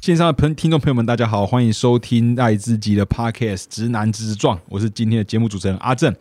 线上的朋听众朋友们，大家好，欢迎收听爱自己的 Podcast《直男直撞》，我是今天的节目主持人阿正。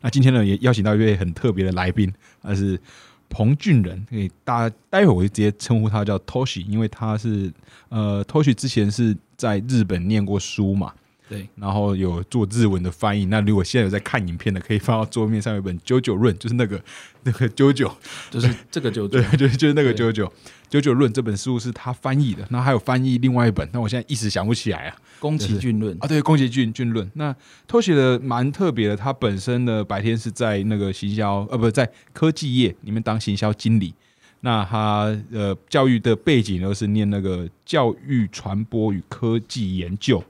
那今天呢，也邀请到一位很特别的来宾，他是彭俊仁。可以大家待会我就直接称呼他叫 Toshi，因为他是呃 Toshi 之前是在日本念过书嘛，对，然后有做日文的翻译。那如果现在有在看影片的，可以放到桌面上有一本《九九论》，就是那个那个九九，就是这个九对，就是就是那个对九九九九论这本书是他翻译的，那还有翻译另外一本，那我现在一时想不起来啊。宫崎骏论啊，对，宫崎骏骏论。那偷写的蛮特别的，他本身呢白天是在那个行销，呃，不在科技业里面当行销经理。那他呃教育的背景呢是念那个教育传播与科技研究，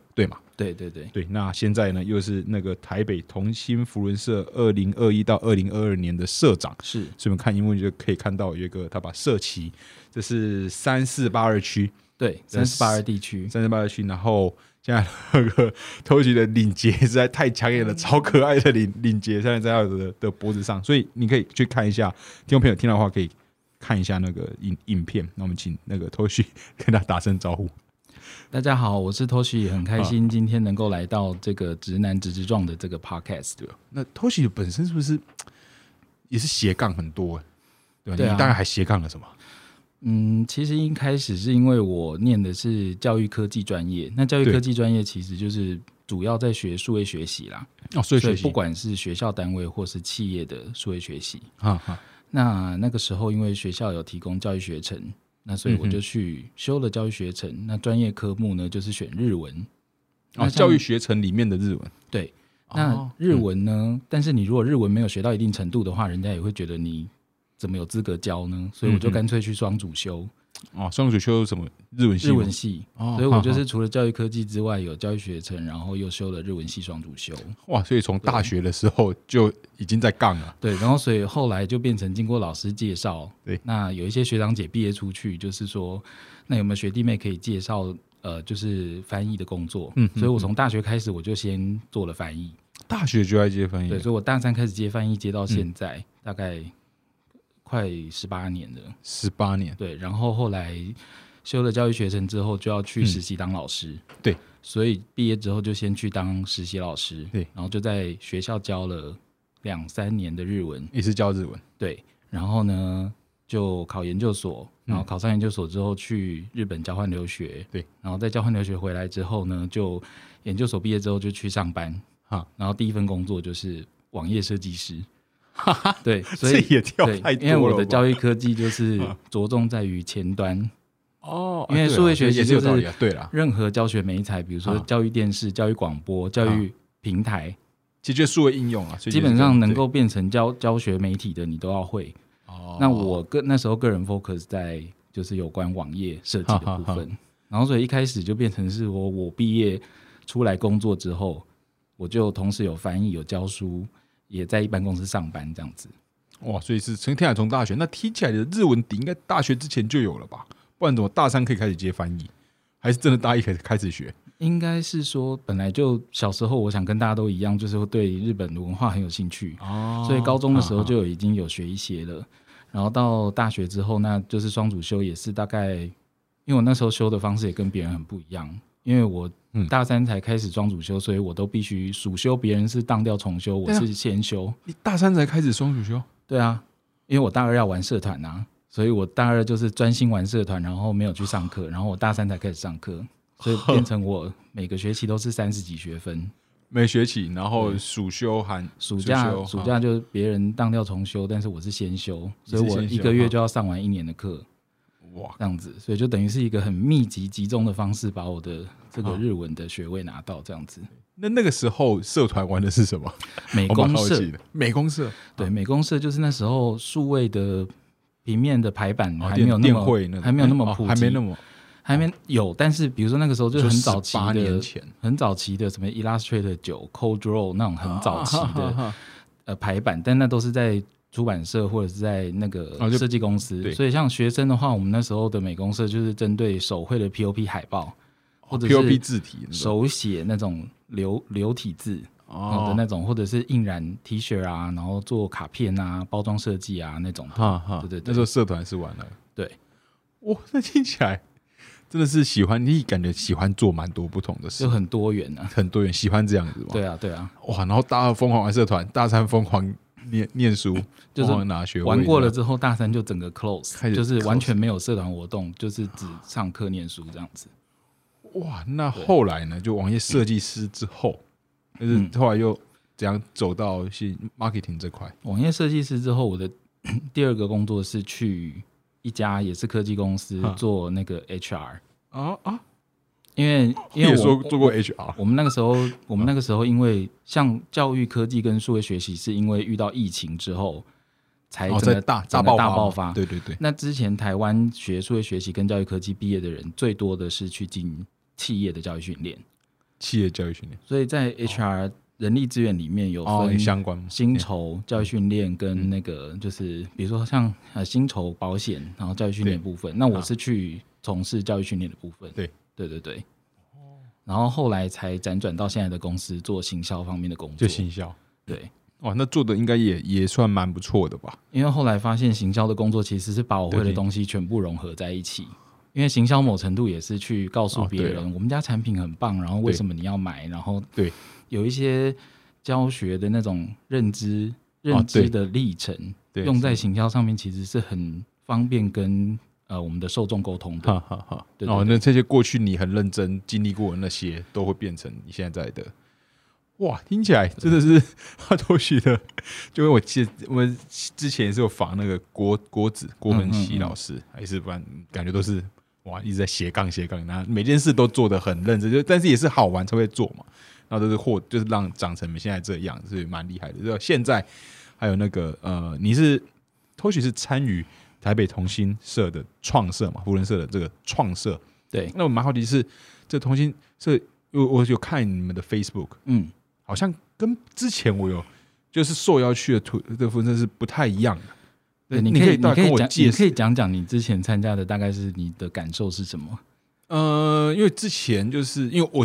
对？对对对，那现在呢又是那个台北同心福伦社二零二一到二零二二年的社长。是所以我们看英文就可以看到有一个他把社旗，这是三四八二区，对三四八二地区，三四八二区，然后现在那个偷袭的领结实在太抢眼了，超可爱的领领结，现在在他的的脖子上，所以你可以去看一下，听众朋友听到的话可以看一下那个影影片。那我们请那个偷袭跟他打声招呼。大家好，我是 Toshi，很开心今天能够来到这个直男直直撞的这个 podcast。对吧？那偷袭本身是不是 也是斜杠很多？对你大概还斜杠了什么？嗯，其实一开始是因为我念的是教育科技专业，那教育科技专业其实就是主要在学数位学习啦，哦，所以学习所以不管是学校单位或是企业的数位学习。哈哈，那那个时候因为学校有提供教育学程，那所以我就去修了教育学程。那专业科目呢就是选日文。哦，教育学程里面的日文，对，那哦日文呢？但是你如果日文没有学到一定程度的话，人家也会觉得你怎么有资格教呢？所以我就干脆去双主修哦，双主修什么日文系？日文系。哦所以我就是除了教育科技之外，有教育学程，然后又修了日文系双主修。哇，所以从大学的时候就已经在杠了。对，然后所以后来就变成经过老师介绍，对那有一些学长姐毕业出去，就是说，那有没有学弟妹可以介绍？呃，就是翻译的工作，嗯所以我从大学开始我就先做了翻译，大学就在接翻译对，所以我大三开始接翻译，接到嗯现在、大概快十八年了。十八年。对，然后后来修了教育学程之后，就要去嗯实习当老师。对，所以毕业之后就先去当实习老师。对然后就在学校教了两三年的日文。也是教日文，对，然后呢就考研究所，然后考上研究所之后去日本交换留学。对，然后在交换留学回来之后呢，就研究所毕业之后就去上班。哈，然后第一份工作就是网页设计师。对，所这以也跳对，太多因为我的教育科技就是啊 着重在于前端，哦因为数位学习就是也是。对啦，任何教学媒材，比如说啊。教育电视、教育广播、教育平台，其实就是数位应用啊，基本上能对。够变成教教学媒体的，你都要会。哦。那我个那时候个人 focus 在就是有关网页设计的部哈哈分，然后所以一开始就变成是我我毕业出来工作之后，我就同时有翻译、有教书，也在一般公司上班这样子。哇，所以是从天海从大学，那听起来的日文底应该大学之前就有了吧？不然怎么大三可以开始接翻译？还是真的大一开始开始学？应该是说，本来就小时候，我想跟大家都一样，就是会对日本的文化很有兴趣，哦所以高中的时候就已经有学一些了。然后到大学之后，那就是双主修，也是大概，因为我那时候修的方式也跟别人很不一样，因为我嗯。大三才开始双主修，所以我都必须暑修，别人是当掉重修，我是先修。你大三才开始双主修，对啊，因为我大二要玩社团啊，所以我大二就是专心玩社团，然后没有去上课，然后我大三才开始上课，所以变成我每个学期都是三十几学分。每学期，然后暑修寒暑假暑假就是别人当掉重修，但是我是先修，所以我一个月就要上完一年的课，哇，这样子，所以就等于是一个很密集集中的方式，把我的这个日文的学位拿到，这样子。那那个时候社团玩的是什么？美 工社。美工社。对美工社就是那时候数位的平面的排版哦还没有那么还没有那么哦普及，还没那么。还没有，但是比如说那个时候就是很早期的。很早期的什么 Illustrator 九、Code Draw 那种很早期的呃排版，但那都是在出版社或者是在那哦个就设计公司，对。所以像学生的话，我们那时候的美工社就是针对手绘的 POP 海报，或者是 POP 字体手写那种流流体字哦。的哦，那种，或者是印染 T 恤啊，然后做卡片啊、包装设计啊那种。哈哈，对对对。那时候社团是玩了，对，哇，那听起来真的是喜欢，你感觉喜欢做蛮多不同的事。就，很多元啊。很多元喜欢这样子嘛。对啊，对啊，哇，然后大二疯狂玩社团，大三疯狂念念书，就是拿学位玩过了之后，大三就整个 close，就是完全没有社团活动，就是只上课念书这样子。哇，那后来呢？就网页设计师之后，就是嗯后来又怎样走到是 marketing 这块？网页设计师之后，我的 第二个工作是去一家也是科技公司做那个 HR，啊啊，因为因为我做过 HR，我们那个时候，我们那个时候因为像教育科技跟数位学习，是因为遇到疫情之后才哦，整个在大大爆发。对对对，那之前台湾学数位学习跟教育科技毕业的人，最多的是去进企业的教育训练，企业教育训练所以在 HR 人力资源里面有哦，分相关吗薪酬教育训练跟那个就是比如说像呃薪酬保险，然后教育训练部分。那我是去从事教育训练的部分。对对对对。然后后来才辗转到现在的公司做行销方面的工作。就行销。对，哇，那做的应该也也算蛮不错的吧？因为后来发现行销的工作其实是把我会的东西全部融合在一起。因为行销某程度也是去告诉别人，了我们家产品很棒，然后为什么你要买，然后对有一些教学的那种认知哦认知的历程，对，用在行销上面其实是很方便跟呃我们的受众沟通的。哈哈哈。哦，对对对那这些过去你很认真经历过的那些，都会变成你现在的。哇，听起来真的是他都许的，就因为我记得我们之前也是有访那个郭郭子郭文熙老师，还是不然感觉都是哇一直在斜杠斜杠，然后每件事都做得很认真，就但是也是好玩才会做嘛，然后都是获就是让长成你现在这样，是蛮厉害的。就现在还有那个呃，你是 Toshi 是参与台北同心社的创社嘛，福伦社的这个创社，对，那我蛮好奇是这同心社，我我有看你们的 Facebook，嗯，好像跟之前我有就是受邀去的图这个福伦社是不太一样的。对，你你可以大跟我你可以讲，介绍你可以讲讲你之前参加的大概是你的感受是什么？呃，因为之前就是因为我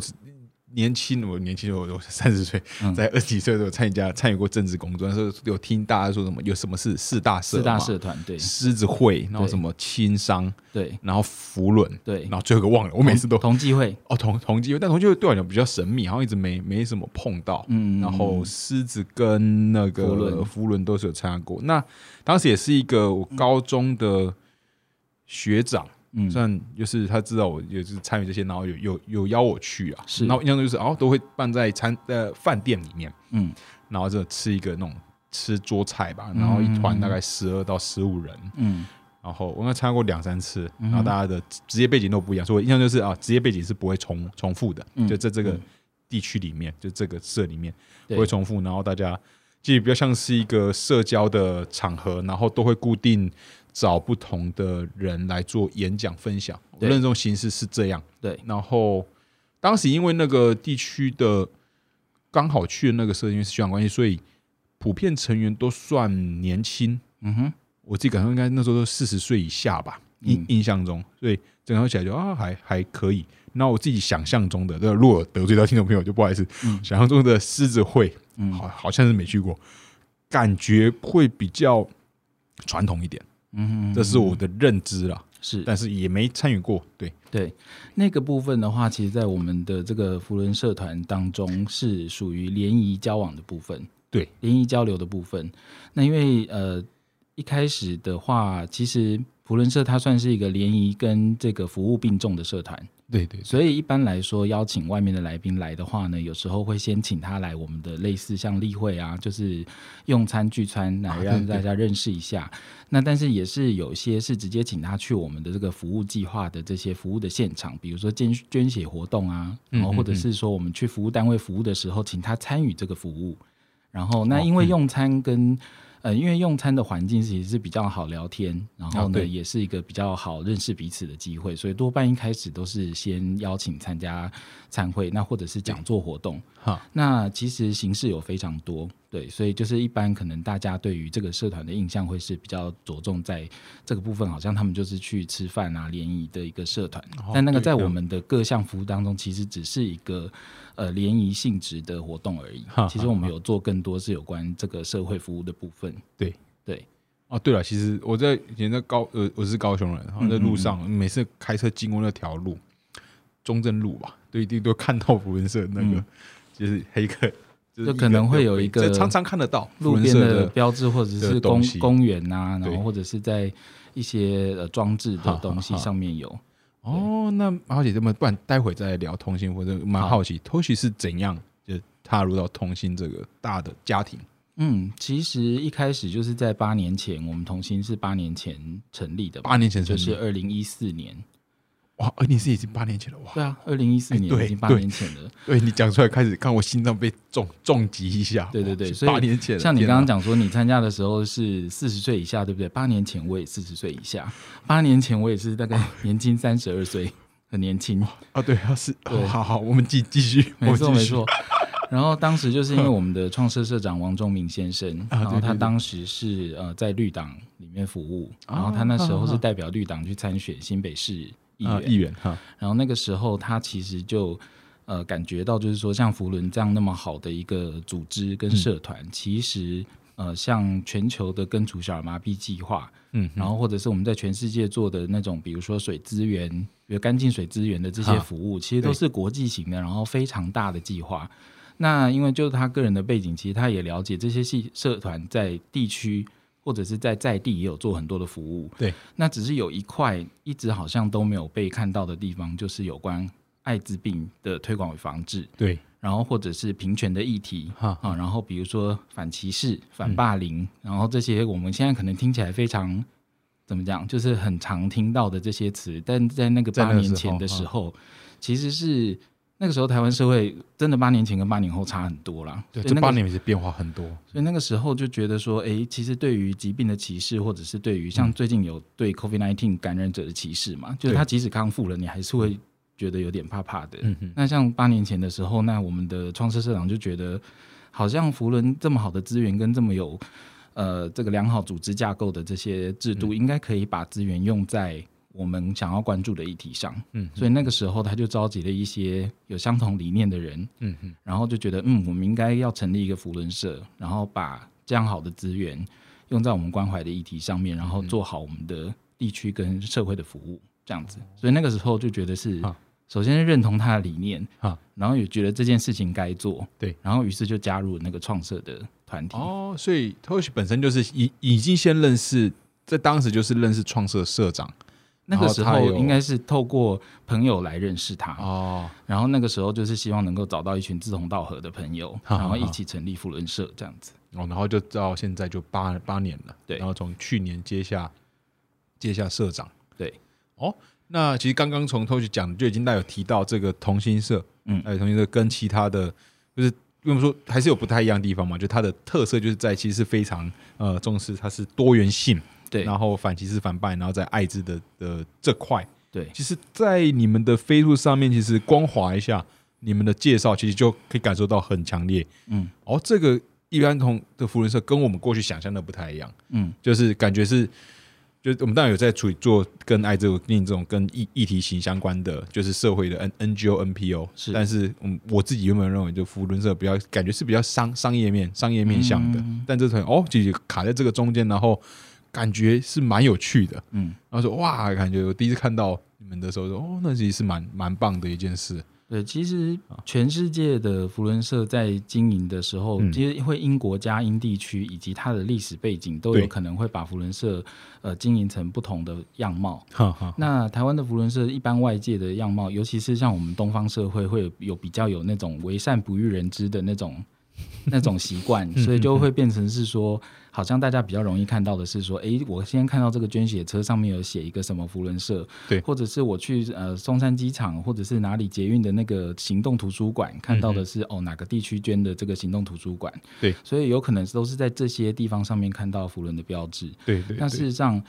年轻，我年轻我我三十岁，嗯。在二十几岁的时候参加参与过政治工作，那时候有听大家说什么有什么是四大社，四大社团，对。狮子会，然后什么青商，对。然后福伦，对，然后最后一个忘了，我每次都同济会，哦同同机会，但同机会对我来讲比较神秘，好像一直没没什么碰到。嗯，然后狮子跟那个福伦。福伦都是有参加过。那当时也是一个我高中的学长，嗯算就是他知道我也是参与这些，然后有有有邀我去啊。是。然后印象中就是哦都会办在餐呃饭店里面，嗯。然后就吃一个那种吃桌菜吧，然后一团大概十二到十五人。嗯。然后我应该参加过两三次，然后大家的职业背景都不一样，所以我印象就是啊，职业背景是不会重重复的，嗯。就在这个嗯。地区里面，就这个社里面不会重复，然后大家其实比较像是一个社交的场合，然后都会固定找不同的人来做演讲分享。我对认为这种形式是这样。对，然后当时因为那个地区的刚好去的那个社，因为是学长关系，所以普遍成员都算年轻。嗯哼，我自己感受应该那时候都四十岁以下吧，印嗯印象中，所以整合起来就啊还还可以。那我自己想象中的，这如果得罪到听众朋友就不好意思，嗯想象中的狮子会嗯好好像是没去过，感觉会比较传统一点，嗯哼，这是我的认知啦，是但是也没参与过。对，对那个部分的话，其实，在我们的这个福伦社团当中，是属于联谊交往的部分。对，联谊交流的部分。那因为呃，一开始的话，其实福伦社它算是一个联谊跟这个服务并重的社团，对对所以一般来说，邀请外面的来宾来的话呢，有时候会先请他来我们的类似像例会啊，就是用餐聚餐，来让大家认识一下。那但是也是有些是直接请他去我们的这个服务计划的这些服务的现场，比如说捐捐血活动啊，嗯然后或者嗯是说我们去服务单位服务的时候，请他参与这个服务。然后那因为用餐跟、呃，因为用餐的环境其实是比较好聊天，然后呢、哦也是一个比较好认识彼此的机会，所以多半一开始都是先邀请参加餐会，那或者是讲座活动。好，那其实形式有非常多，对，所以就是一般可能大家对于这个社团的印象会是比较着重在这个部分，好像他们就是去吃饭啊、联谊的一个社团，哦。但那个在我们的各项服务当中，其实只是一个呃联谊性质的活动而已哈。其实我们有做更多是有关这个社会服务的部分。对对，哦，对了，其实我在以前在高呃，我是高雄人，然后在路上每次开车经过那条路，中正路吧，都一定都看到福文社那个，就是黑客，就就可能会有一个常常看得到路边的标志，或者是公公园呐，然后或者是在一些呃装置的东西上面有。哦，那好奇，这么不然待会再聊通信，或者蛮好奇托西是怎样就踏入到通信这个大的家庭？嗯，其实一开始就是在八年前，我们同心是八年前成立的，八年前成立就是二零一四年。哇，二零是已经八年前了哇！对啊，二零一四年已经八年前了。对你讲出来，开始看我心脏被重重击一下。对对对所以八年前，像你刚刚讲说，你参加的时候是四十岁以下，对不对？八年前我也四十岁以下，八年前我也是大概 年轻三十二岁，很年轻。啊，对，啊是，对好好，我们继继续，没错没错。然后当时就是因为我们的创社社长王忠明先生，啊然后他当时是呃在绿党里面服务，啊然后他那时候是代表绿党去参选新北市议啊，员，议员哈，然后那个时候他其实就呃感觉到就是说像福伦这样那么好的一个组织跟社团，其实呃像全球的根除小儿麻痹计划，嗯，然后或者是我们在全世界做的那种，比如说水资源，比如干净水资源的这些服务，其实都是国际型的，然后非常大的计划。那因为就是他个人的背景，其实他也了解这些系社团在地区或者是在在地也有做很多的服务。对，那只是有一块一直好像都没有被看到的地方，就是有关艾滋病的推广与防治，对，然后或者是平权的议题。哈，啊，然后比如说反歧视、反霸凌，然后这些我们现在可能听起来非常怎么讲，就是很常听到的这些词，但在那个八年前候的时候，其实是那个时候台湾社会真的八年前跟八年后差很多啦。对，这八年也是变化很多，所以那个时候就觉得说，诶，其实对于疾病的歧视，或者是对于像最近有对 COVID-19 感染者的歧视嘛，就是他即使康复了，你还是会觉得有点怕怕的。那像八年前的时候，那我们的创社社长就觉得，好像福伦这么好的资源跟这么有呃这个良好组织架构的这些制嗯。度，应该可以把资源用在我们想要关注的议题上。嗯所以那个时候他就召集了一些有相同理念的人，嗯哼，然后就觉得，嗯，我们应该要成立一个福伦社，然后把这样好的资源用在我们关怀的议题上面，然后做好我们的地区跟社会的服务，这样子。所以那个时候就觉得是啊，首先是认同他的理念啊，然后也觉得这件事情该做，对，然后于是就加入那个创社的团体。哦，所以 Toshi 本身就是已已经先认识，在当时就是认识创社社长那个时候应该是透过朋友来认识他，哦，然后那个时候就是希望能够找到一群志同道合的朋友，然后一起成立福伦社这样子。哦，然后就到现在就八八年了，对然后从去年接下接下社长，对，哦，那其实刚刚从 Toshi 讲就已经带有提到这个同心社，嗯哎，同心社跟其他的就是。因为说还是有不太一样的地方嘛，就它的特色就是在其实是非常呃重视它是多元性，对。然后反歧视反败，然后在艾滋的的这块，对，其实，在你们的飞度上面，其实光滑一下你们的介绍，其实就可以感受到很强烈。嗯。哦，这个一般同的福伦社跟我们过去想象的不太一样，嗯。就是感觉是，就是我们当然有在处理做跟艾滋病这种跟议议题型相关的，就是社会的 N NGO NPO，是。但是嗯，我自己原本认为就福伦社比较感觉是比较商商业面商业面向的，嗯。但这团哦，其实卡在这个中间，然后感觉是蛮有趣的。嗯。然后说哇，感觉我第一次看到你们的时候说哦，那其实是蛮蛮棒的一件事。对，其实全世界的福伦社在经营的时候，嗯其实会因国家、因地区以及它的历史背景，都有可能会把福伦社呃经营成不同的样貌。哈哈，那台湾的福伦社一般外界的样貌，尤其是像我们东方社会，会有有比较有那种为善不欲人知的那种那种习惯，所以就会变成是说，好像大家比较容易看到的是说，诶，我先看到这个捐血车上面有写一个什么福伦社，对。或者是我去呃松山机场或者是哪里捷运的那个行动图书馆看到的是、哦哪个地区捐的这个行动图书馆，对，所以有可能都是在这些地方上面看到福伦的标志，对对，那对。事实上，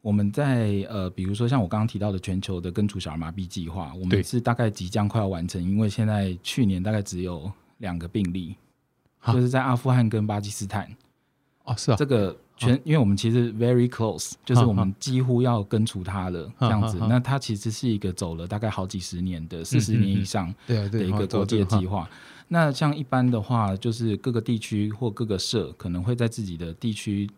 我们在呃，比如说像我刚刚提到的全球的根除小儿麻痹计划，我们是大概即将快要完成，因为现在去年大概只有两个病例，就是在阿富汗跟巴基斯坦。哦是啊，这个全，因为我们其实 very close，就是我们几乎要根除它了，这样子。那它其实是一个走了大概好几十年的，四十年以上的一个国际的计划。那像一般的话，就是各个地区或各个社可能会在自己的地区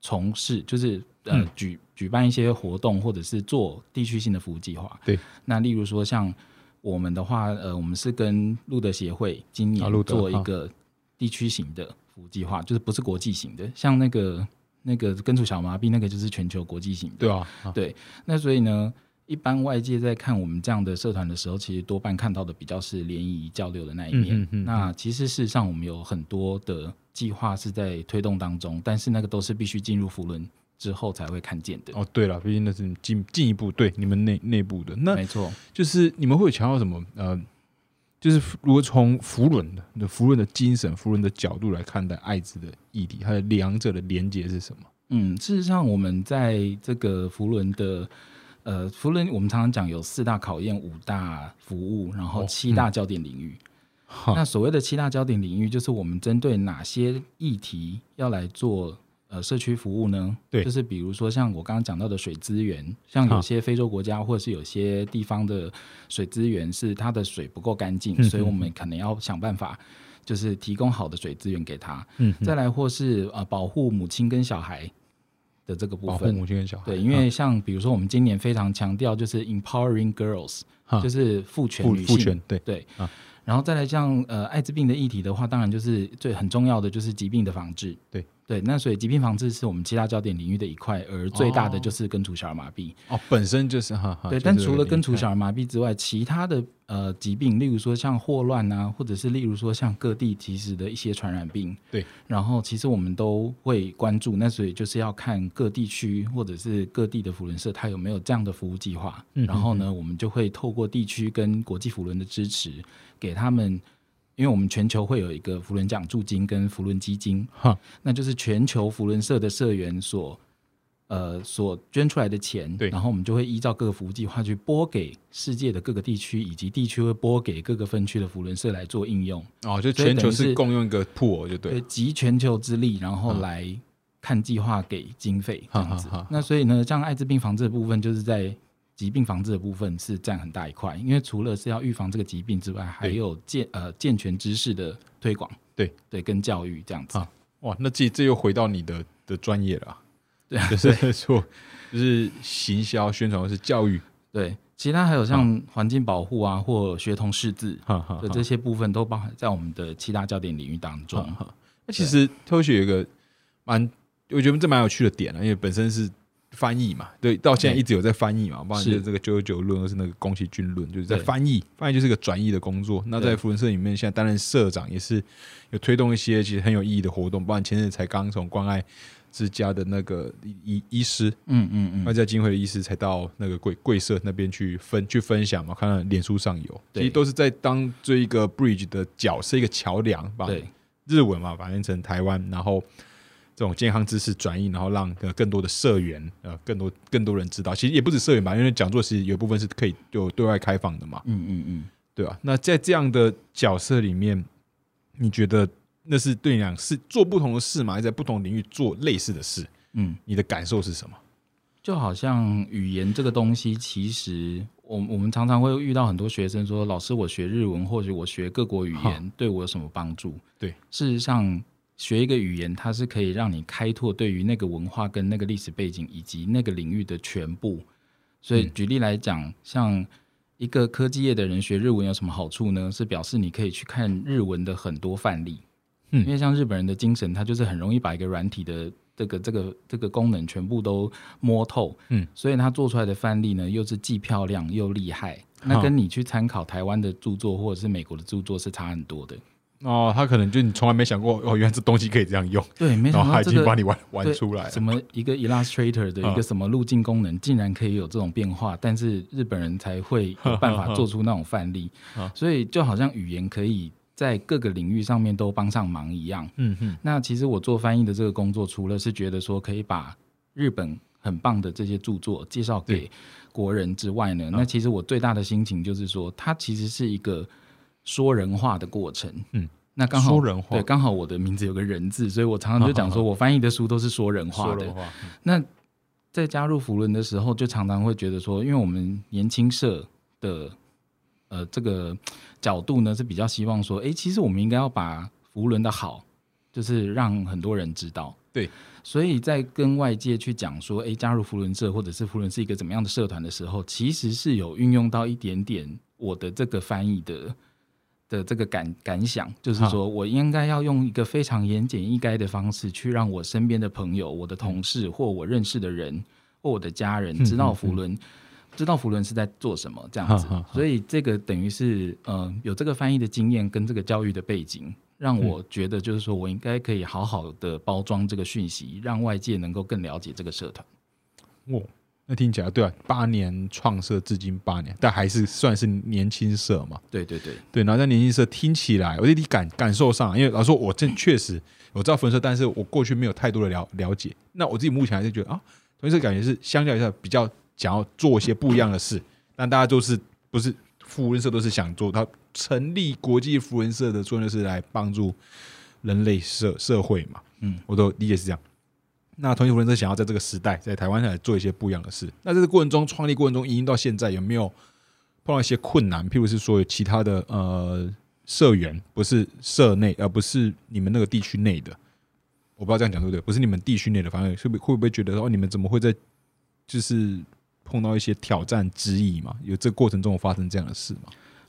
从事，就是呃嗯。举举办一些活动，或者是做地区性的服务计划。对，那例如说像我们的话，呃，我们是跟路德协会今年做一个地区型的服务计划，就是不是国际型的，像那个那个根除小麻痹那个就是全球国际型的。对啊，啊对，那所以呢，一般外界在看我们这样的社团的时候，其实多半看到的比较是联谊交流的那一面。嗯嗯嗯那其实事实上，我们有很多的计划是在推动当中，但是那个都是必须进入福伦之后才会看见的。哦，对了，毕竟那是进进一步对你们内内部的，那没错，就是你们会有强调什么？呃，就是如果从福伦的的福伦的精神、福伦的角度来看待艾滋的议题，它的两者的连接是什么？嗯，事实上，我们在这个福伦的。呃，福伦我们常常讲有四大考验、五大服务，然后哦七大焦点领域。哈那所谓的七大焦点领域，就是我们针对哪些议题要来做呃社区服务呢？对就是比如说像我刚刚讲到的水资源，像有些非洲国家或者是有些地方的水资源是它的水不够干净，嗯所以我们可能要想办法。就是提供好的水资源给他，嗯，再来或是呃保护母亲跟小孩的这个部保护分，母亲跟小孩，对，因为像比如说我们今年非常强调就是 empowering girls，哈就是赋权父女性，对对，啊然后再来像呃艾滋病的议题的话，当然就是最很重要的就是疾病的防治。对对，那所以疾病防治是我们七大焦点领域的一块，而最大的哦就是根除小儿麻痹。哦，本身就是哈哈，对，但除了根除小儿麻痹之外，其他的呃疾病，例如说像霍乱啊，或者是例如说像各地其实的一些传染病，对，然后其实我们都会关注，那所以就是要看各地区或者是各地的福伦社，它有没有这样的服务计划，嗯然后呢，我们就会透过地区跟国际福伦的支持，给他们。因为我们全球会有一个福伦奖助金跟福伦基金，哈那就是全球福伦社的社员所呃所捐出来的钱，对然后我们就会依照各个服务计划去拨给世界的各个地区，以及地区会拨给各个分区的福伦社来做应用，哦，就全球是共用一个铺，就对对，，集全球之力，然后嗯来看计划给经费这样子。那所以呢，像艾滋病防治的部分，就是在疾病防治的部分是占很大一块，因为除了是要预防这个疾病之外，还有健呃健全知识的推广，对。对，跟教育这样子。啊。哇，那这这又回到你的的专业了啊，对啊就是 说就是行销宣传或是教育，对，其他还有像环境保护啊，或学童识字的这些部分，都包含在我们的七大焦点领域当中。那其实偷学有一个蛮，我觉得这蛮有趣的点啊，因为本身是翻译嘛，对，到现在一直有在翻译嘛，包括是就是。这个九九九论，或是那个宫崎骏论，就是在翻译，翻译就是个转译的工作。那在福伦社里面，现在担任社长，也是有推动一些其实很有意义的活动，包括前阵才刚从关爱之家的那个医医医师，嗯嗯嗯，外在金会的医师才到那个贵贵社那边去分去分享嘛，看到脸书上有，其对实都是在当这一个 bridge 的角色，一个桥梁，把日文嘛反映成台湾，然后这种健康知识转移，然后让呃更多的社员呃更多更多人知道。其实也不止社员吧，因为讲座其实有部分是可以就对外开放的嘛，嗯嗯嗯。对吧、那在这样的角色里面，你觉得那是对你讲是做不同的事嘛？还是在不同领域做类似的事？嗯，你的感受是什么？就好像语言这个东西，其实我我们常常会遇到很多学生说：“老师，我学日文或者我学各国语言，对我有什么帮助？”对，事实上，学一个语言，它是可以让你开拓对于那个文化跟那个历史背景以及那个领域的全部。所以嗯举例来讲，像一个科技业的人学日文有什么好处呢？是表示你可以去看日文的很多范例，嗯因为像日本人的精神，他就是很容易把一个软体的这个这个这个功能全部都摸透，嗯，所以他做出来的范例呢，又是既漂亮又厉害。那跟你去参考台湾的著作或者是美国的著作是差很多的。哦，他可能就你从来没想过哦，原来这东西可以这样用，对，没想到这个经把你玩玩出来了。什。么一个 Illustrator 的嗯一个什么路径功能，竟然可以有这种变化，但是日本人才会有办法做出那种范例。嗯，所以就好像语言可以在各个领域上面都帮上忙一样。嗯嗯，那其实我做翻译的这个工作，除了是觉得说可以把日本很棒的这些著作介绍给国人之外呢，那其实我最大的心情就是说，它其实是一个说人话的过程。嗯，那刚好说人话对，刚好我的名字有个人字，所以我常常就讲说 我翻译的书都是说人话的那在加入福伦的时候，就常常会觉得说，因为我们年轻社的呃这个角度呢，是比较希望说，诶，其实我们应该要把福伦的好，就是让很多人知道。对，所以在跟外界去讲说，诶，加入福伦社或者是福伦是一个怎么样的社团的时候，其实是有运用到一点点我的这个翻译的的这个感感想，就是说我应该要用一个非常言简意赅的方式，去让我身边的朋友、我的同事或我认识的人或我的家人知道福伦。知道福伦是在做什么这样子，所以这个等于是呃有这个翻译的经验跟这个教育的背景，让我觉得就是说我应该可以好好的包装这个讯息，让外界能够更了解这个社团。哦，那听起来对啊，八年创社至今八年，但还是算是年轻社嘛。对对对对，然后在年轻社听起来，我觉得你感感受上，因为老实说，我这确实我知道分社，但是我过去没有太多的了了解。那我自己目前还是觉得啊，同社感觉是相较一下比较。想要做一些不一样的事，但大家都是不是福人社都是想做，他成立国际福人社的作用是来帮助人类社社会嘛？嗯，我都理解是这样。那同一福人社想要在这个时代，在台湾来做一些不一样的事。那这个过程中，创立过程中，经到现在有没有碰到一些困难？譬如是说，有其他的呃社员不是社内，而不是你们那个地区内的，我不知道这样讲对不对？不是你们地区内的，反而会不会不会觉得说，你们怎么会在就是？碰到一些挑战之意嘛？有这过程中发生这样的事吗？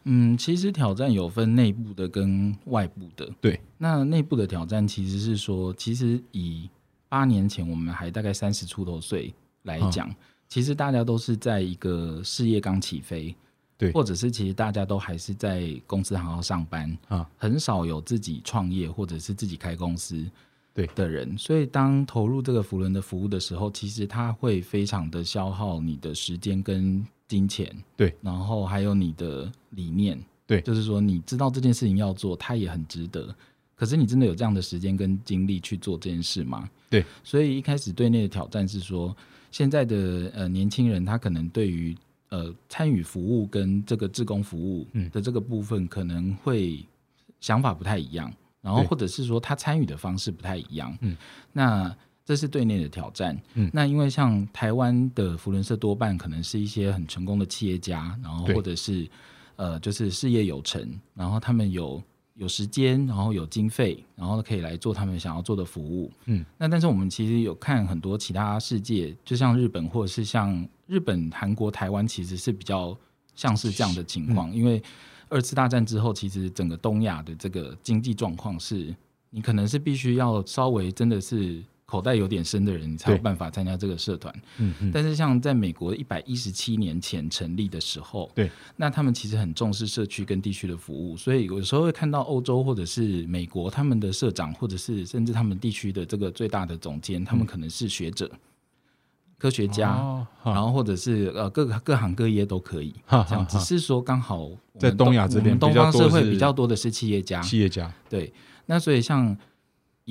嗯，其实挑战有分内部的跟外部的。对，那内部的挑战其实是说，其实以八年前我们还大概三十出头岁来讲，其实大家都是在一个事业刚起飞，对，或者是其实大家都还是在公司好好上班啊，很少有自己创业或者是自己开公司。对的人，所以当投入这个福伦的服务的时候，其实它会非常的消耗你的时间跟金钱，对，然后还有你的理念，对，就是说你知道这件事情要做，它也很值得，可是你真的有这样的时间跟精力去做这件事吗？对，所以一开始对内的挑战是说，现在的呃年轻人他可能对于呃参与服务跟这个志工服务的这个部分可能会想法不太一样。然后，或者是说他参与的方式不太一样，嗯，那这是对内的挑战，嗯，那因为像台湾的福伦社多半可能是一些很成功的企业家，然后或者是呃，就是事业有成，然后他们有有时间，然后有经费，然后可以来做他们想要做的服务，嗯，那但是我们其实有看很多其他世界，就像日本或者是像日本、韩国、台湾，其实是比较像是这样的情况，因为。二次大战之后，其实整个东亚的这个经济状况是，你可能是必须要稍微真的是口袋有点深的人，你才有办法参加这个社团。嗯嗯。但是像在美国一百一十七年前成立的时候，对，那他们其实很重视社区跟地区的服务，所以有时候会看到欧洲或者是美国他们的社长，或者是甚至他们地区的这个最大的总监，他们可能是学者。科学家，然后或者是呃各各行各业都可以，这样只是说刚好在东亚这边，东方社会比较多的是企业家，企业家对。那所以像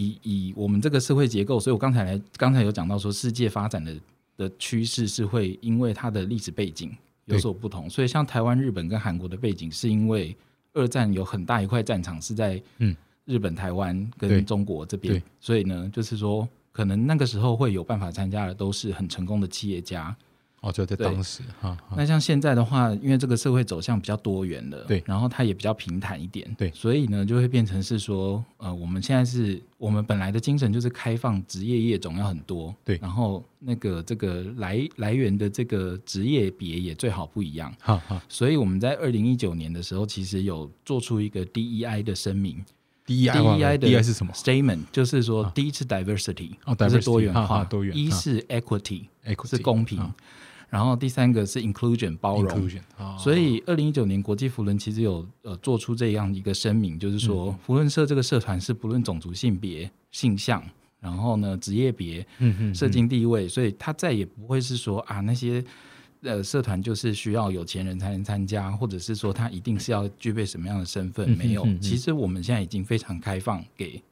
以以我们这个社会结构，所以我刚才来刚才有讲到说，世界发展的的趋势是会因为它的历史背景有所不同，所以像台湾、日本跟韩国的背景，是因为二战有很大一块战场是在嗯日本、台湾跟中国这边，所以呢，就是说。可能那个时候会有办法参加的，都是很成功的企业家。哦，就在当时哈。那像现在的话，因为这个社会走向比较多元了，对，然后它也比较平坦一点，对，所以呢，就会变成是说，呃，我们现在是我们本来的精神就是开放，职业业种要很多，对，然后那个这个来来源的这个职业别也最好不一样，哈哈。所以我们在二零一九年的时候，其实有做出一个 DEI 的声明。D E I 的 D I 是什么？Statement 就是说，第一次 diversity，是多元化；一是 equity，是公平；然后第三个是 inclusion，包容。所以，二零一九年国际福伦其实有呃做出这样一个声明，就是说，福伦社这个社团是不论种族、性别、性向，然后呢职业别、社经地位，所以他再也不会是说啊那些。呃，社团就是需要有钱人才能参加，或者是说他一定是要具备什么样的身份？没有，其实我们现在已经非常开放给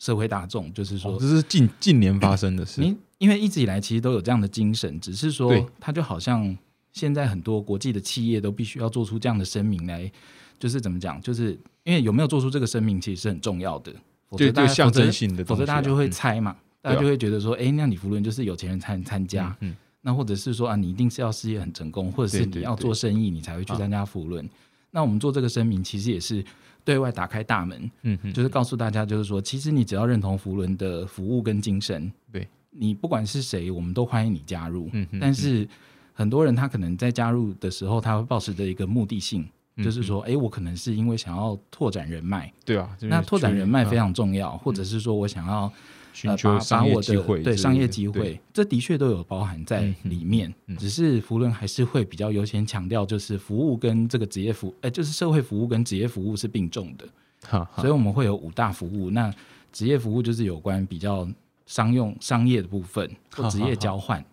社会大众，就是说，这是近近年发生的事。因因为一直以来其实都有这样的精神，只是说，他就好像现在很多国际的企业都必须要做出这样的声明来，就是怎么讲？就是因为有没有做出这个声明，其实是很重要的。对大家象征性的，否则大家就会猜嘛，大家就会觉得说，哎，那你福伦就是有钱人才能参加。那或者是说啊，你一定是要事业很成功，或者是你要做生意，你才会去参加福伦。那我们做这个声明，其实也是对外打开大门，嗯哼，就是告诉大家，就是说，其实你只要认同福伦的服务跟精神，对你不管是谁，我们都欢迎你加入。嗯哼但是很多人他可能在加入的时候，他会抱持着一个目的性，嗯就是说，哎、我可能是因为想要拓展人脉，对啊，那拓展人脉非啊常重要，或者是说我想要寻求商业机会对商业机会，这的确都有包含在里面。嗯只是福伦还是会比较优先强调，就是服务跟这个职业服，哎、就是社会服务跟职业服务是并重的。哈哈所以我们会有五大服务。那职业服务就是有关比较商用、商业的部分，或职业交换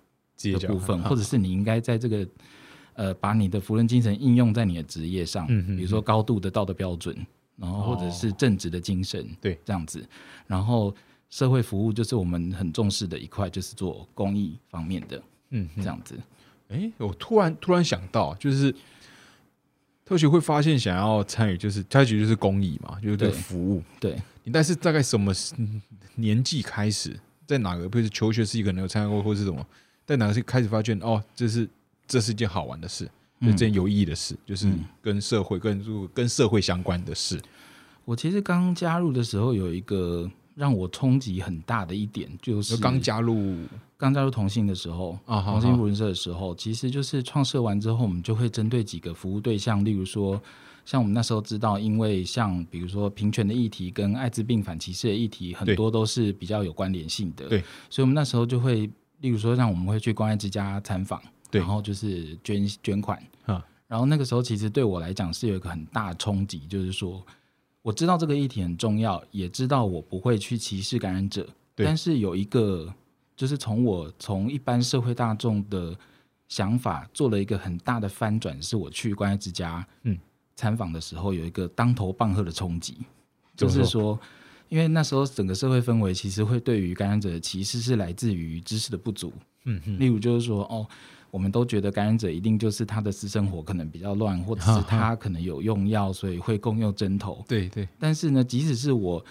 的部分，或者是你应该在这个呃，把你的福伦精神应用在你的职业上，比如说高度的道德标准，然后或者是正直的精神，对，这样子。然后社会服务就是我们很重视的一块，就是做公益方面的嗯这样子。哎，我突然突然想到，就是特许会发现想要参与，就是他其实就是公益嘛，就是对服务。对，你但是大概什么时年纪开始，在哪个，比如说求学时期可能有参加过，或是什么，在哪个是开始发现哦，这是这是一件好玩的事，这件有意义的事，就是嗯跟社会、跟跟社会相关的事。我其实刚加入的时候有一个让我冲击很大的一点，就是就刚加入刚加入同性的时候，啊，好同性好福伦社的时候，其实就是创设完之后，我们就会针对几个服务对象，例如说，像我们那时候知道，因为像比如说平权的议题跟艾滋病反歧视的议题，很多都是比较有关联性的。对，所以我们那时候就会，例如说，像我们会去关爱之家参访，对然后就是捐捐款啊。然后那个时候其实对我来讲是有一个很大的冲击，就是说我知道这个议题很重要，也知道我不会去歧视感染者，对。但是有一个就是从我从一般社会大众的想法做了一个很大的翻转，是我去关爱之家嗯。参访的时候有一个当头棒喝的冲击，就是说。因为那时候整个社会氛围其实会对于感染者的歧视是来自于知识的不足，嗯嗯。例如就是说，哦，我们都觉得感染者一定就是他的私生活可能比较乱，或者是他可能有用药，所以会共用针头。对对，但是呢，即使是我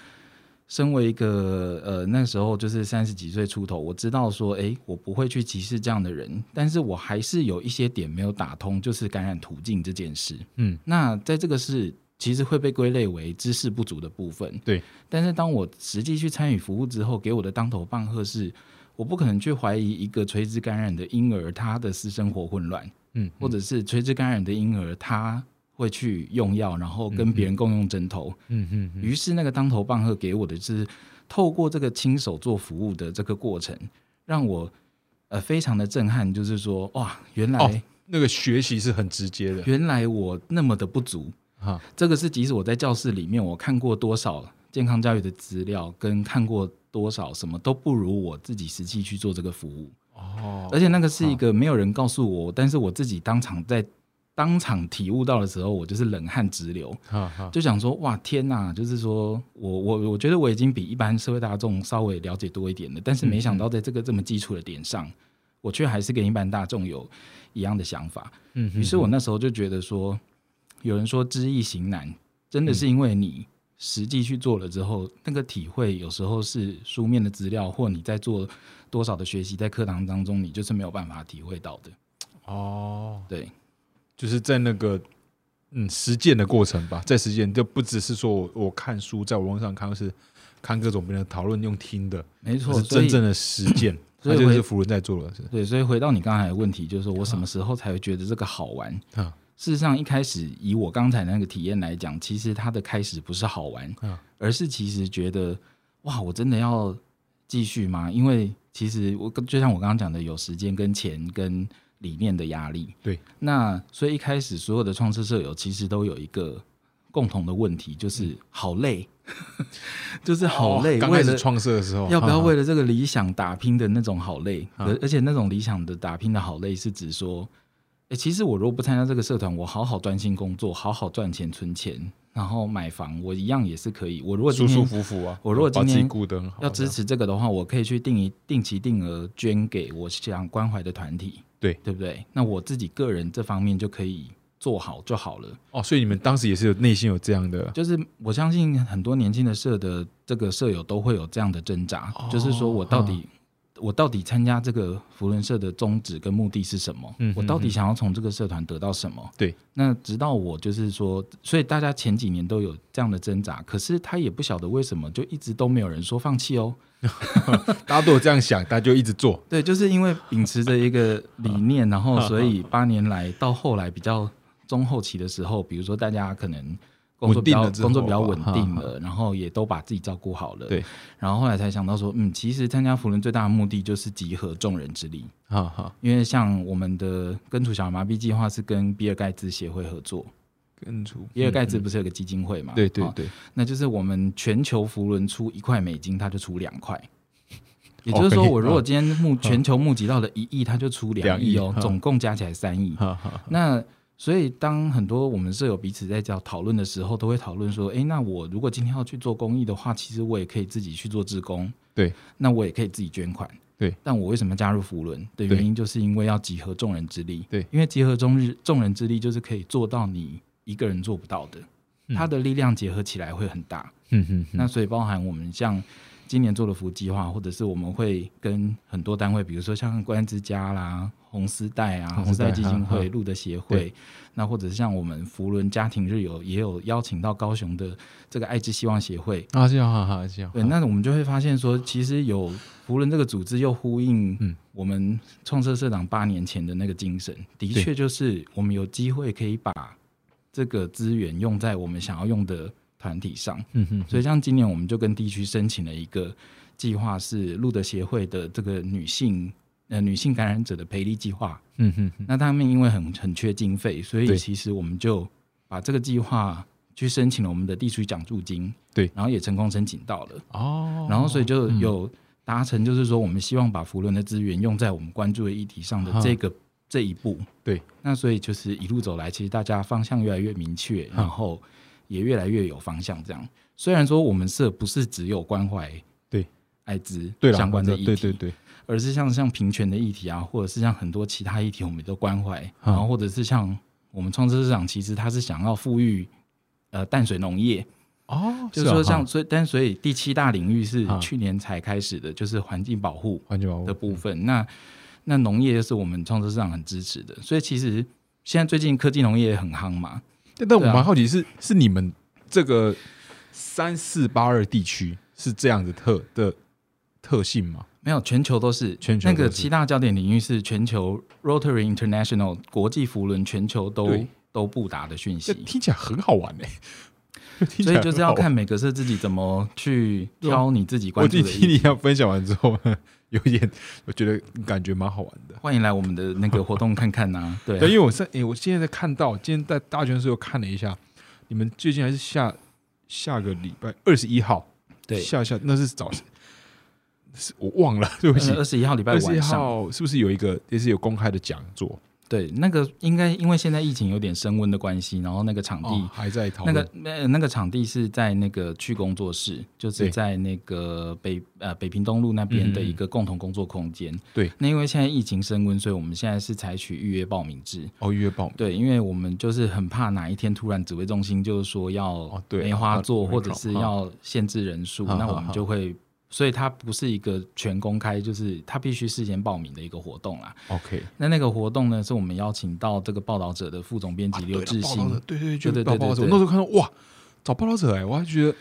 身为一个呃那时候就是三十几岁出头，我知道说，诶，我不会去歧视这样的人，但是我还是有一些点没有打通，就是感染途径这件事。嗯那在这个是其实会被归类为知识不足的部分。对，但是当我实际去参与服务之后，给我的当头棒喝是，我不可能去怀疑一个垂直感染的婴儿他的私生活混乱，嗯，或者是垂直感染的婴儿他会去用药，然后跟别人共用针头。嗯嗯嗯于是那个当头棒喝给我的是透过这个亲手做服务的这个过程，让我呃非常的震撼，就是说哇，原来、哦那个学习是很直接的原来我那么的不足。哈，这个是即使我在教室里面，我看过多少健康教育的资料，跟看过多少什么都不如我自己实际去做这个服务。哦，而且那个是一个没有人告诉我，但是我自己当场在当场体悟到的时候，我就是冷汗直流，就想说哇天哪！就是说我我我觉得我已经比一般社会大众稍微了解多一点了，但是没想到在这个这么基础的点上，我却还是跟一般大众有一样的想法。嗯，于是我那时候就觉得说，有人说知易行难，真的是因为你实际去做了之后，那个体会有时候是书面的资料，或你在做多少的学习，在课堂当中，你就是没有办法体会到的。哦，对，就是在那个嗯实践的过程吧，在实践就不只是说我我看书在网络上看，而是看各种别人的讨论用听的，没错，是真正的实践，所以就是福伦在做了是。对，所以回到你刚才的问题，就是说我什么时候才会觉得这个好玩？啊事实上，一开始以我刚才那个体验来讲，其实它的开始不是好玩，啊而是其实觉得哇，我真的要继续吗？因为其实我就像我刚刚讲的，有时间跟钱跟理念的压力。对，那所以一开始所有的创设舍友其实都有一个共同的问题，就是好累，就是好累，哦刚开始创设的时候，要不要哈为了这个理想打拼的那种好累？啊而而且那种理想的打拼的好累，是指说，诶，其实我如果不参加这个社团，我好好专心工作，好好赚钱存钱，然后买房，我一样也是可以。我如果舒舒服服啊？我如果今天要支持这个的话，我可以去定一定期定额捐给我想关怀的团体，对对不对？那我自己个人这方面就可以做好就好了。哦，所以你们当时也是有内心有这样的就是我相信很多年轻的社的这个舍友都会有这样的挣扎，哦就是说我到底我到底参加这个福伦社的宗旨跟目的是什么？嗯我到底嗯想要从这个社团得到什么？对，那直到我就是说，所以大家前几年都有这样的挣扎，可是他也不晓得为什么，就一直都没有人说放弃哦。大家都有这样想，大家就一直做。对，就是因为秉持着一个理念，然后所以 八年来到后来比较中后期的时候，比如说大家可能工作比较稳定了工作比较稳定哈了，然后也都把自己照顾好了，对，然后后来才想到说，嗯，其实参加福伦最大的目的就是集合众人之力，哈哈，因为像我们的根除小儿麻痹计划是跟比尔盖茨协会合作，根除比尔盖茨嗯不是有个基金会嘛？哦对对对，那就是我们全球福伦出一块美金，他就出两块。也就是说，我如果嗯今天募全球募集到了一亿，他就出两亿哦总共加起来三亿。那所以，当很多我们舍友彼此在讲讨论的时候，都会讨论说：，诶，那我如果今天要去做公益的话，其实我也可以自己去做志工。对，那我也可以自己捐款。对，但我为什么加入福伦的原因，就是因为要集合众人之力。对因为集合众日众人之力，就是可以做到你一个人做不到的，嗯它的力量结合起来会很大。嗯哼那所以包含我们像今年做的福计划，或者是我们会跟很多单位，比如说像关之家啦、红丝带啊、红丝带基金会、路德协会，那或者是像我们福伦家庭日有也有邀请到高雄的这个爱之希望协会。啊，这样好好，这样对，那我们就会发现说，其实有福伦这个组织又呼应嗯。我们创社社长八年前的那个精神，的确就是我们有机会可以把这个资源用在我们想要用的团体上。嗯哼，所以像今年我们就跟地区申请了一个计划，是路德协会的这个女性呃女性感染者的培力计划。嗯哼哼，那他们因为很很缺经费，所以其实我们就把这个计划去申请了我们的地区奖助金。对，然后也成功申请到了，哦，然后所以就嗯有达成，就是说我们希望把福伦的资源用在我们关注的议题上的这个这一步。对，那所以就是一路走来，其实大家方向越来越明确，然后也越来越有方向。这样，虽然说我们社不是只有关怀对艾滋对相关的议题，对对对，而是像像平权的议题啊，或者是像很多其他议题，我们都关怀。嗯然后或者是像我们创车市场，其实它是想要富裕呃淡水农业，哦，就是说啊像所以，但所以第七大领域是嗯去年才开始的，就是环境保护环境保护的部分。那那农业是我们创车市场很支持的，所以其实现在最近科技农业也很夯嘛。但但我蛮好奇是，是你们这个三四八二地区是这样子特的特性吗？没有，全球都是。那全球都是。个七大焦点领域是全球 Rotary International 国际福轮全球都都不达的讯息，听起来很好玩 哎、所以就是要看每个社自己怎么去挑你自己我关注的议题。自己听你要分享完之后，有一点我觉得感觉蛮好玩的。欢迎来我们的那个活动看看呐、对。啊对，因为我在诶、我现在在看到，今天在大学的时候看了一下，你们最近还是下下个礼拜二十一号，对，下下那是早，是我忘了，对不起，二十一号礼拜二十一晚上，号是不是有一个也是有公开的讲座？对，那个应该因为现在疫情有点升温的关系，然后那个场地、哦，还在讨那个那那个场地是在那个去工作室，就是在那个北呃北平东路那边的一个共同工作空间。对，那因为现在疫情升温，所以我们现在是采取预约报名制。哦预约报名，对，因为我们就是很怕哪一天突然指挥中心就是说要梅花座，啊或者是要限制人数，那我们就会。所以它不是一个全公开，就是它必须事先报名的一个活动啦。OK，那那个活动呢，是我们邀请到这个报道者的副总编辑刘志新，对对对，就对对对。对那时候看到哇，找报道者哎，我还觉得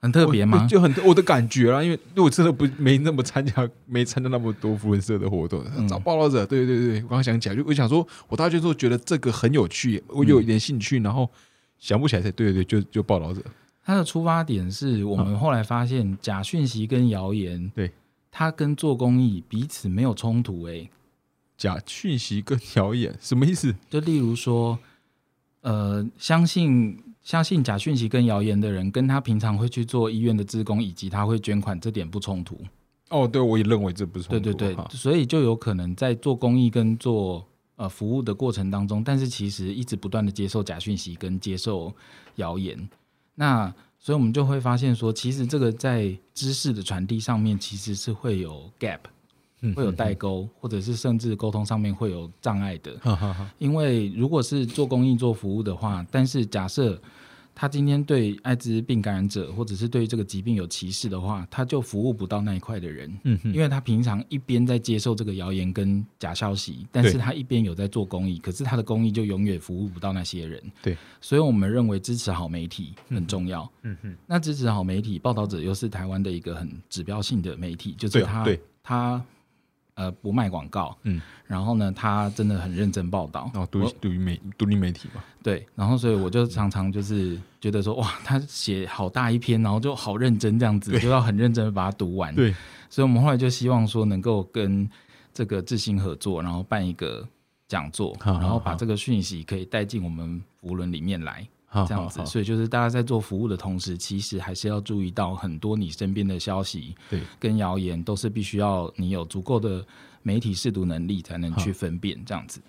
很特别吗？就很我的感觉啦，因为因为我真的不没那么参加，没参加那么多福伦社的活动，嗯。找报道者，对对对，我刚刚想起来，就我想说，我大学时候觉得这个很有趣，我有一点兴趣，然后想不起来才对对对，就就报道者，它的出发点是我们后来发现假讯息跟谣言，对，它跟做公益彼此没有冲突、欸。假讯息跟谣言什么意思？就例如说，呃，相信相信假讯息跟谣言的人，跟他平常会去做医院的职工，以及他会捐款，这点不冲突。哦，对，我也认为这不是冲突对对对，所以就有可能在做公益跟做呃服务的过程当中，但是其实一直不断的接受假讯息跟接受谣言，那所以我们就会发现说，其实这个在知识的传递上面其实是会有 gap，嗯会有代沟，或者是甚至沟通上面会有障碍的。因为如果是做公益、做服务的话，但是假设他今天对艾滋病感染者或者是对这个疾病有歧视的话，他就服务不到那一块的人，嗯哼，因为他平常一边在接受这个谣言跟假消息，但是他一边有在做公益，可是他的公益就永远服务不到那些人。对，所以我们认为支持好媒体很重要。嗯哼，那支持好媒体，报道者又是台湾的一个很指标性的媒体，就是他、他呃不卖广告，嗯，然后呢，他真的很认真报道，然后独立独立媒独立媒体嘛，对，然后所以我就常常就是觉得说，哇，他写好大一篇，然后就好认真这样子，就要很认真的把它读完。对，所以我们后来就希望说能够跟这个智新合作，然后办一个讲座，好好然后把这个讯息可以带进我们福伦里面来。好这样子，所以就是大家在做服务的同时，其实还是要注意到很多你身边的消息对，跟谣言，都是必须要你有足够的媒体识读能力才能去分辨这样子。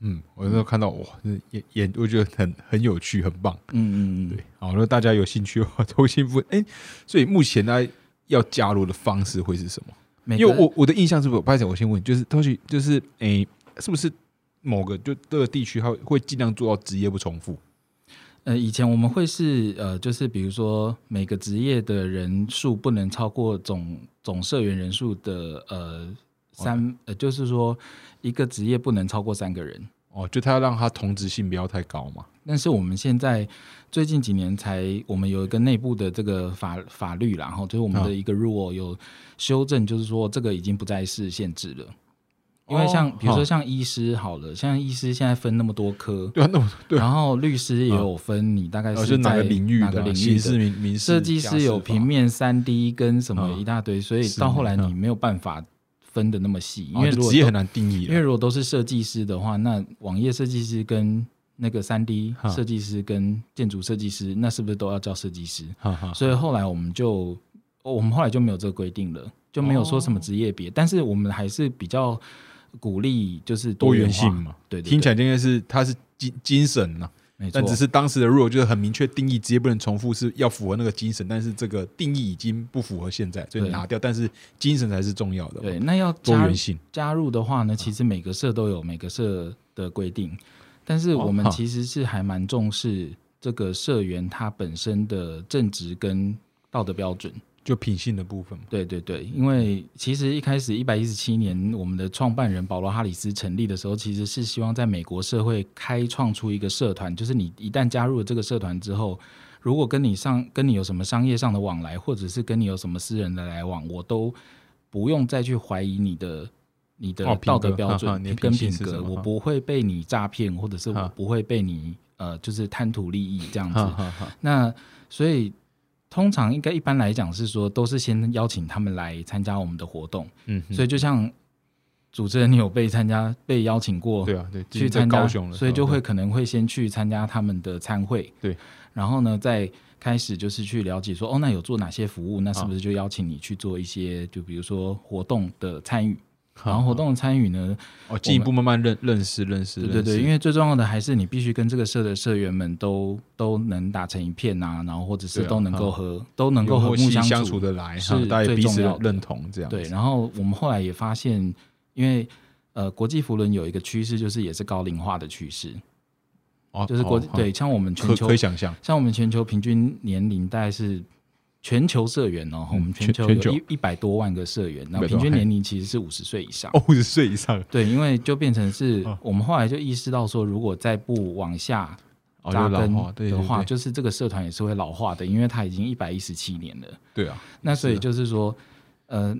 嗯，我那时候看到哇，这也也我觉得很很有趣，很棒。嗯嗯嗯，对，好，如果大家有兴趣的话，都先问。哎，所以目前大家要加入的方式会是什么？因为我我的印象是不是？不好意思，我先问，就是都是就是诶，是不是某个就这个地区，它会尽量做到职业不重复？呃，以前我们会是呃，就是比如说每个职业的人数不能超过总总社员人数的呃三呃，就是说一个职业不能超过三个人。哦，就他要让他同质性不要太高嘛。但是我们现在最近几年才，我们有一个内部的这个法法律啦，然后就是我们的一个 rule 有修正，就是说这个已经不再是限制了。因为像、哦比如说像医师好了，像医师现在分那么多科，对啊，那么对啊，然后律师也有分，你大概是哪个领域的刑事的。民民事设计师有平，面、三 D 跟什么嗯一大堆，所以到后来嗯你没有办法分的那么细，因哦为职业很难定义。因为如果都是设计师的话，那网页设计师跟那个三 D 哈设计师跟建筑设计师，那是不是都要叫设计师？所以后来我们就，我们后来就没有这个规定了，就没有说什么职业别，但是我们还是比较鼓励就是多元性，嘛，对听起来应该是它是精精神呐，没错但，只是当时的 rule 就是很明确定义，职业不能重复，是要符合那个精神，但是这个定义已经不符合现在，所以拿掉。但是精神才是重要的，对，那要多元性。加入的话呢，其实每个社都有每个社的规定，但是我们其实是还蛮重视这个社员他本身的正直跟道德标准。就品性的部分嘛。对对对，因为其实一开始一百一十七年，我们的创办人保罗哈里斯成立的时候，其实是希望在美国社会开创出一个社团，就是你一旦加入了这个社团之后，如果跟你上跟你有什么商业上的往来，或者是跟你有什么私人的来往，我都不用再去怀疑你的。你的道德标准你的跟品格，我不会被你诈骗，或者是我不会被你呃，就是贪图利益这样子。那所以通常应该一般来讲是说，都是先邀请他们来参加我们的活动。嗯，所以就像主持人，你有被参加被邀请过对啊，对，去参加高雄，的时候所以就会可能会先去参加他们的参会。对，然后呢，再开始就是去了解说，哦，那有做哪些服务？那是不是就邀请你去做一些，就比如说活动的参与？然后活动的参与呢，哦，进一步慢慢认认识认识，对对对，因为最重要的还是你必须跟这个社的社员们都都能打成一片啊，然后或者是都能够嗯和、都能够和睦相相处的来，是哈大家彼此认同这样。对，然后我们后来也发现，因为呃，国际福轮有一个趋势，就是也是高龄化的趋势，哦，就是国、哦对，像我们全球可可以想象，像我们全球平均年龄大概是全球社员哦，我们全球一一百多万个社员，然后100多平均年龄其实是五十岁以上。哦，五十岁以上，对，因为就变成是 哦。我们后来就意识到说，如果再不往下哦，扎根的话，就是这个社团也是会老化的，因为它已经一百一十七年了。对啊，那所以就是说，呃，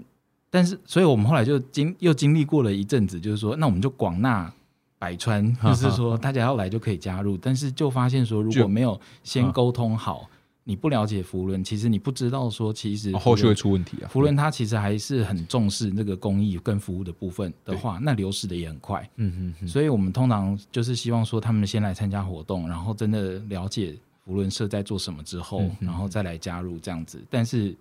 但是所以我们后来就经又经历过了一阵子，就是说，那我们就广纳百川，就是说大家要来就可以加入，但是就发现说，如果没有先嗯沟通好，你不了解福伦，其实你不知道说，其实哦后续会出问题啊。福伦它其实还是很重视那个公益跟服务的部分的话，那流失的也很快。嗯嗯嗯，所以我们通常就是希望说，他们先来参加活动，然后真的了解福伦社在做什么之后，然后再来加入这样子，但是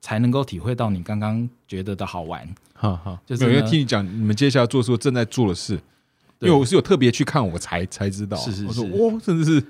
才能够体会到你刚刚觉得的好玩。好好，就是因为听你讲你们接下来做说正在做的事，因对为我是有特别去看，我才才知道，我说是是是哇，真的是，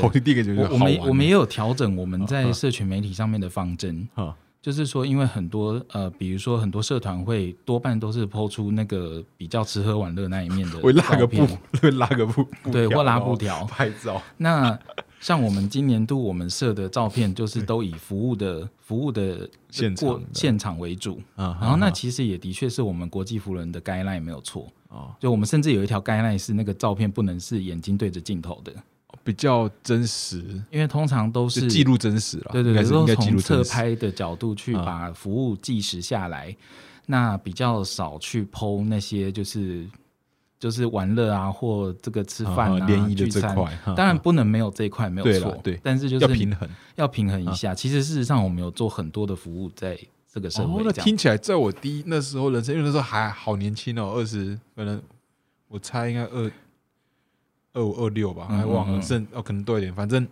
对。我第我们我们也有调整我们在嗯社群媒体上面的方针，哈就是说，因为很多呃，比如说很多社团会多半都是抛出那个比较吃喝玩乐那一面的 会拉个布，会拉个布，对，或拉布条。拍照，那像我们今年度我们设的照片，就是都以服务的 服务的过现场的。现场为主。啊然后那其实也的确是我们国际服人的 guideline 没有错。啊。就我们甚至有一条 guideline 是那个照片不能是眼睛对着镜头的，比较真实，因为通常都是记录真实了。对对对，都是从侧。拍的角度去啊把服务计时下来，那比较少去剖那些就是就是玩乐啊或这个吃饭啊、啊联谊的聚餐。这块，哈当然不能没有这一块没有错，对但是就是要平衡。要平衡一下。其实事实上我们有做很多的服务在这个社哦会，这样。那听起来，在我第一那时候人生，因为那时候还好年轻哦，二十，可能我猜应该二二五二六吧，嗯还忘了，嗯嗯。甚哦可能多一点，反正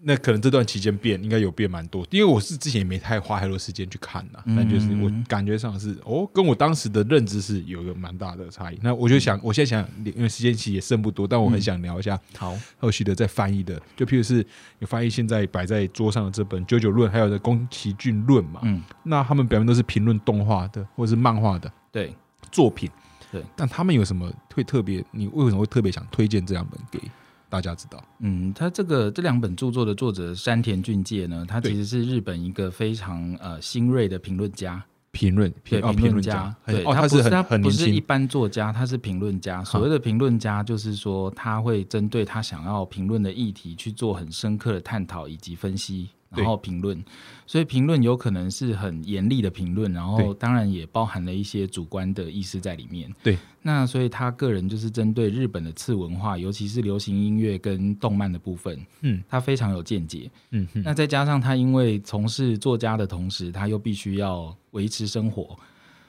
那可能这段期间变应该有变蛮多，因为我是之前也没太花太多时间去看呐，嗯但就是我感觉上是哦，跟我当时的认知是有一个蛮大的差异。那我就想，我现在想，因为时间其实也剩不多，但我很想聊一下好，后续的在翻译的，就譬如是你翻译现在摆在桌上的这本《九九论》，还有的《宫崎骏论》嘛，嗯，那他们表面都是评论动画的或者是漫画的对。作品，对，但他们有什么会特别？你为什么会特别想推荐这两本给大家知道？嗯，他这个这两本著作的作者山田俊介呢，他其实是日本一个非常呃新锐的评论家，评论对哦，评论论家，对，哦，他不是他不，是一般作家，他是评论家。所谓的评论家，就是说他会针对他想要评论的议题去做很深刻的探讨以及分析，对然后评论。所以评论有可能是很严厉的评论，然后当然也包含了一些主观的意思在里面。对，那所以他个人就是针对日本的次文化，尤其是流行音乐跟动漫的部分，嗯他非常有见解。嗯嗯，那再加上他因为从事作家的同时，他又必须要维持生活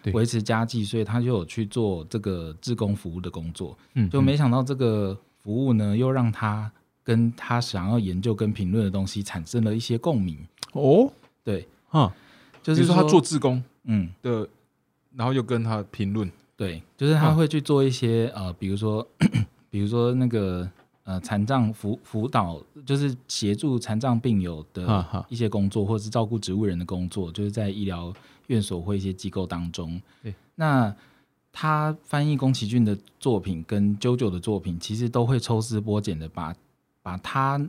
对，维持家计，所以他就有去做这个志工服务的工作。嗯就没想到这个服务呢，又让他跟他想要研究跟评论的东西产生了一些共鸣。哦，对，哈，就就是是说他做志工嗯，的，然后又跟他评论，对，就是他嗯会去做一些、呃，比如说，比如说那个呃残障辅辅导，就是协助残障病友的一些工作，或者是照顾植物人的工作，就是在医疗院所或一些机构当中。对，那他翻译宫崎骏的作品跟 JoJo 的作品，其实都会抽丝剥茧的把把他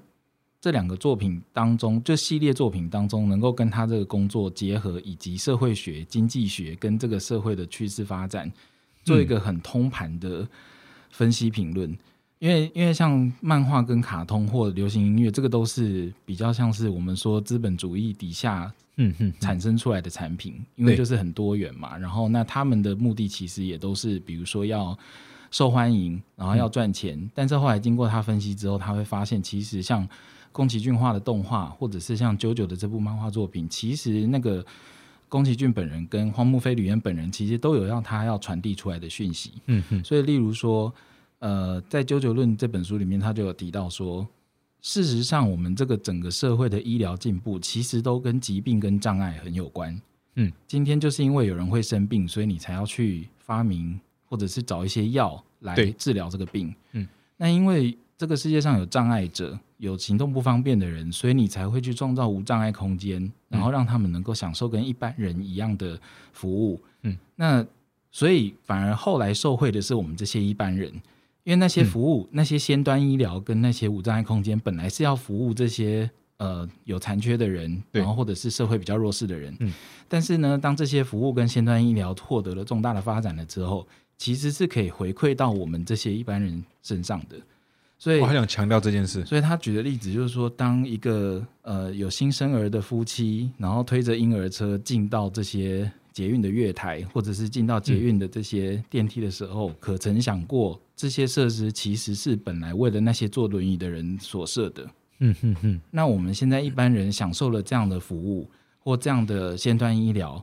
这两个作品当中，就系列作品当中，能够跟他这个工作结合，以及社会学、经济学跟这个社会的趋势发展，做一个很通盘的分析评论。因为因为像漫画跟卡通或流行音乐，这个都是比较像是我们说资本主义底下嗯哼，产生出来的产品，因为就是很多元嘛。然后那他们的目的其实也都是，比如说要受欢迎，然后要赚钱。但是后来经过他分析之后，他会发现，其实像宫崎骏画的动画，或者是像九九的这部漫画作品，其实那个宫崎骏本人跟荒木飞吕彦本人，其实都有让他要传递出来的讯息。嗯哼，所以，例如说，呃，在《九九论》这本书里面，他就有提到说，事实上，我们这个整个社会的医疗进步，其实都跟疾病跟障碍很有关。嗯，今天就是因为有人会生病，所以你才要去发明或者是找一些药来治疗这个病。嗯，那因为这个世界上有障碍者，有行动不方便的人，所以你才会去创造无障碍空间，然后让他们能够享受跟一般人一样的服务。嗯，那所以反而后来受惠的是我们这些一般人，因为那些服务、那些先端医疗跟那些无障碍空间，本来是要服务这些呃有残缺的人，然后或者是社会比较弱势的人。嗯，但是呢，当这些服务跟先端医疗获得了重大的发展了之后，其实是可以回馈到我们这些一般人身上的。所以我还想强调这件事，所以他举的例子就是说，当一个呃有新生儿的夫妻，然后推着婴儿车进到这些捷运的月台，或者是进到捷运的这些电梯的时候，可曾想过这些设施其实是本来为了那些坐轮椅的人所设的？嗯哼哼，那我们现在一般人享受了这样的服务或这样的先端医疗，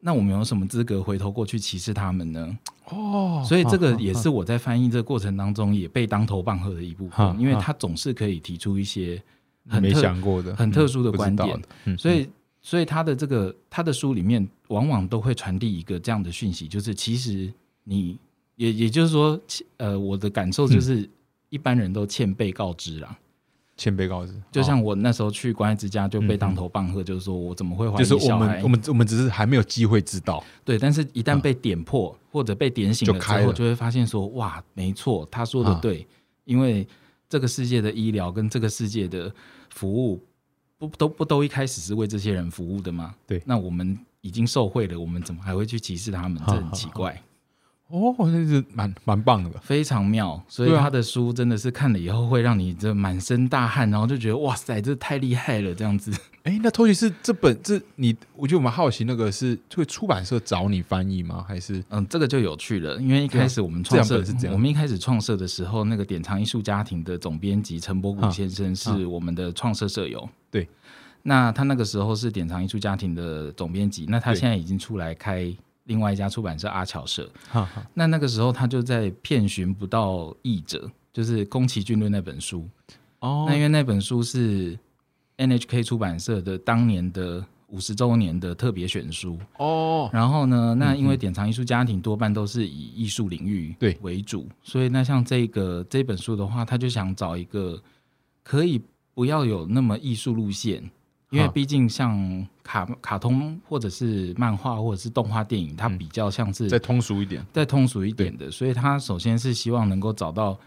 那我们有什么资格回头过去歧视他们呢？哦所以这个也是我在翻译这个过程当中也被当头棒喝的一部哈分，因为他总是可以提出一些很没想过的，很特殊的观点所以所以他的这个他的书里面往往都会传递一个这样的讯息，就是其实你也也就是说，呃，我的感受嗯就是一般人都欠被告知啦。谦卑告知，就哦。像我那时候去关爱之家就被嗯当头棒喝，就是说我怎么会怀就是我们我？们我们只是还没有机会知道，对，但是一旦被点破或者被点醒了之后，就开了。就会发现说，哇，没错，他说的啊对，因为这个世界的医疗跟这个世界的服务，不都不都一开始是为这些人服务的吗？对。那我们已经受贿了，我们怎么还会去歧视他们？这很奇怪。哦，那是蛮蛮棒的。非常妙，所以他的书真的是看了以后会让你这满身大汗，然后就觉得哇塞，这太厉害了，这样子。哎，那托尼是这本这你，我觉得我们好奇那个是会出版社找你翻译吗？还是嗯，这个就有趣了，因为一开始我们创设本是这样我们一开始创设的时候，那个典藏艺术家庭的总编辑陈伯谷先生是我们的创设舍友。对，那他那个时候是典藏艺术家庭的总编辑，那他现在已经出来开另外一家出版社阿巧社。那那个时候他就在遍寻不到译者，就是宫崎骏的那本书。哦。那因为那本书是 NHK 出版社的当年的五十周年的特别选书，哦，然后呢，那因为典藏艺术家庭多半都是以艺术领域对。为主，所以那像这个这本书的话，他就想找一个可以不要有那么艺术路线，因为哈毕竟像卡卡通或者是漫画或者是动画电影，它嗯比较像是再通俗一点。再通俗一点的，所以他首先是希望能够找到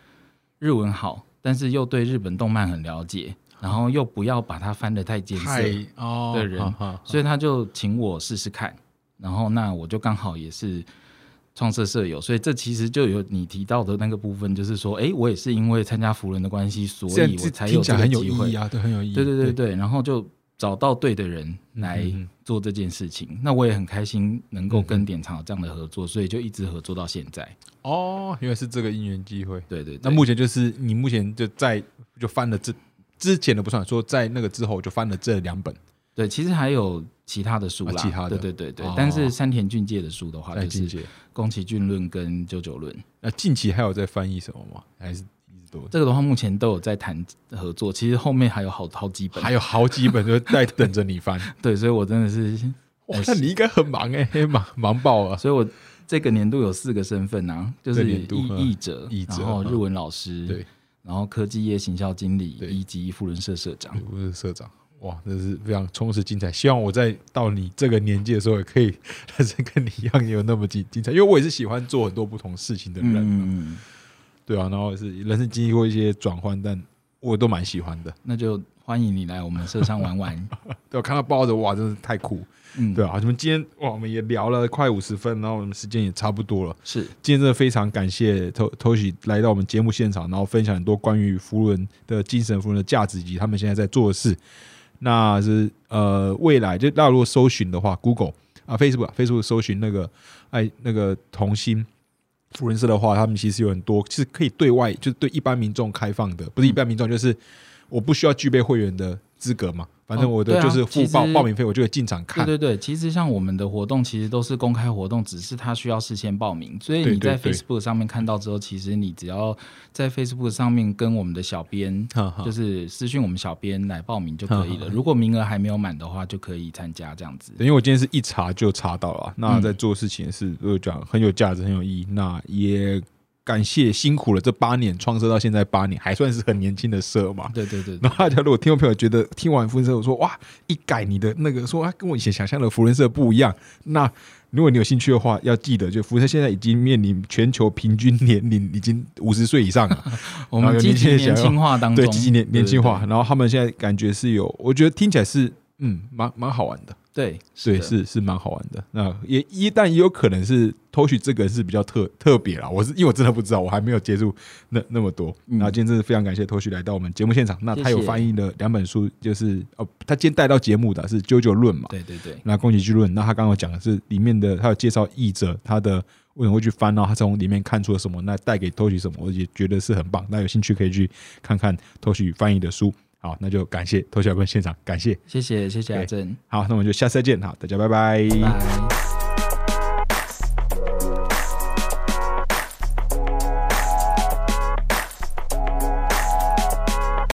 日文好，但是又对日本动漫很了解，然后又不要把它翻得太艰涩，哦的人所以他就请我试试看，然后那我就刚好也是创设舍友，所以这其实就有你提到的那个部分，就是说，哎，我也是因为参加福人的关系，所以我才有这个听起来很有机会意义。啊，对，很有意义。对对对对，然后就找到对的人来做这件事情，那我也很开心能够跟典藏有这样的合作，所以就一直合作到现在。哦，因为是这个因缘机会。对对对，那目前就是你目前就在就翻了这之前的不算，说在那个之后就翻了这两本。对，其实还有其他的书啦，啊其他的。对对对对，哦。但是山田俊介的书的话，就是。宫崎骏论跟九九论，那近期还有在翻译什么吗？还是这个的话目前都有在谈合作，其实后面还有好好几本，还有好几本就在等着你翻。对，所以我真的是，哇，那你应该很忙哎、忙忙爆了。所以我这个年度有四个身份啊，就是译译者，译者嗯然后日文老师，对，然后科技业行销经理对以及富伦社社长对，。我是社长。哇，这是非常充实精彩。希望我在到你这个年纪的时候，也可以但是跟你一样有那么精精彩。因为我也是喜欢做很多不同事情的人，嗯，对啊。然后是人生经历过一些转换，但我都蛮喜欢的。那就欢迎你来我们社上玩玩。对我看到包子，哇，真是太酷。嗯，对啊，我们今天哇，我们也聊了快五十分，然后我们时间也差不多了。是今天真的非常感谢 To Toshi 来到我们节目现场，然后分享很多关于福伦的精神、福伦的价值以及他们现在在做的事。那是呃，未来就大家如果搜寻的话，Google 啊、Facebook 啊 Facebook 搜寻那个爱那个童心福人社的话，他们其实有很多是可以对外，就是对一般民众开放的，不是一般民众，就是我不需要具备会员的资格嘛，反正我的就是付报报名费，我就会进场看。对对对，其实像我们的活动，其实都是公开活动，只是它需要事先报名。所以你在 Facebook 上面看到之后，其实你只要在 Facebook 上面跟我们的小编，就是私讯我们小编来报名就可以了。如果名额还没有满的话，就可以参加这样子。因为我今天是一查就查到了啊，那嗯在做事情是我讲很有价值、很有意义。那也感谢辛苦了这八年，创设到现在八年，还算是很年轻的社嘛。对对对对然后大家如果听众朋友觉得听完福伦社，我说哇，一改你的那个说啊，跟我以前想象的福伦社不一样。那如果你有兴趣的话，要记得，就福伦社现在已经面临全球平均年龄已经 五十岁以上了，我们积极年轻化当中，对，积极年年轻化。然后他们现在感觉是有，我觉得听起来是嗯，蛮蛮好玩的。对对，的是是蛮好玩的。那也一旦也有可能是 Toshi 这个是比较特特别啦。我是因为我真的不知道，我还没有接触那那么多。嗯那今天真的非常感谢 Toshi 来到我们节目现场。那他有翻译的两本书，就是哦，他今天带到节目的是《九九论》嘛。对对对，那《宫崎骏论》，那他刚刚讲的是里面的，他有介绍译者他的为什么会去翻，然后他从里面看出了什么，那带给 Toshi 什么，我也觉得是很棒。那有兴趣可以去看看 Toshi 翻译的书。好，那就感谢 Toshi 来到现场，感谢。谢谢谢谢阿对正，好，那我们就下次再见。好，大家拜拜拜。